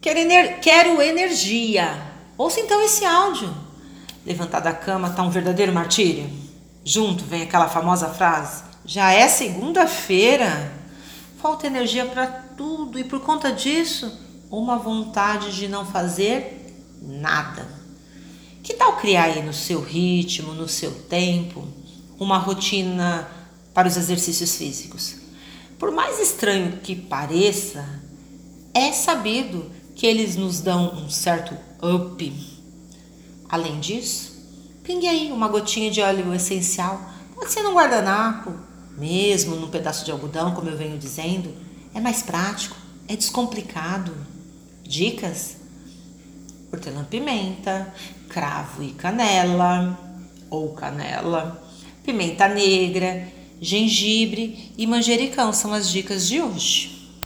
Quero, ener quero energia. Ouça então esse áudio. Levantar da cama tá um verdadeiro martírio. Junto vem aquela famosa frase: já é segunda-feira. Falta energia para tudo e por conta disso, uma vontade de não fazer nada. Que tal criar aí no seu ritmo, no seu tempo, uma rotina para os exercícios físicos? Por mais estranho que pareça, é sabido que eles nos dão um certo up. Além disso, pingue aí uma gotinha de óleo essencial, pode ser num guardanapo, mesmo num pedaço de algodão, como eu venho dizendo, é mais prático, é descomplicado. Dicas? Hortelã-pimenta, cravo e canela, ou canela, pimenta negra, gengibre e manjericão são as dicas de hoje.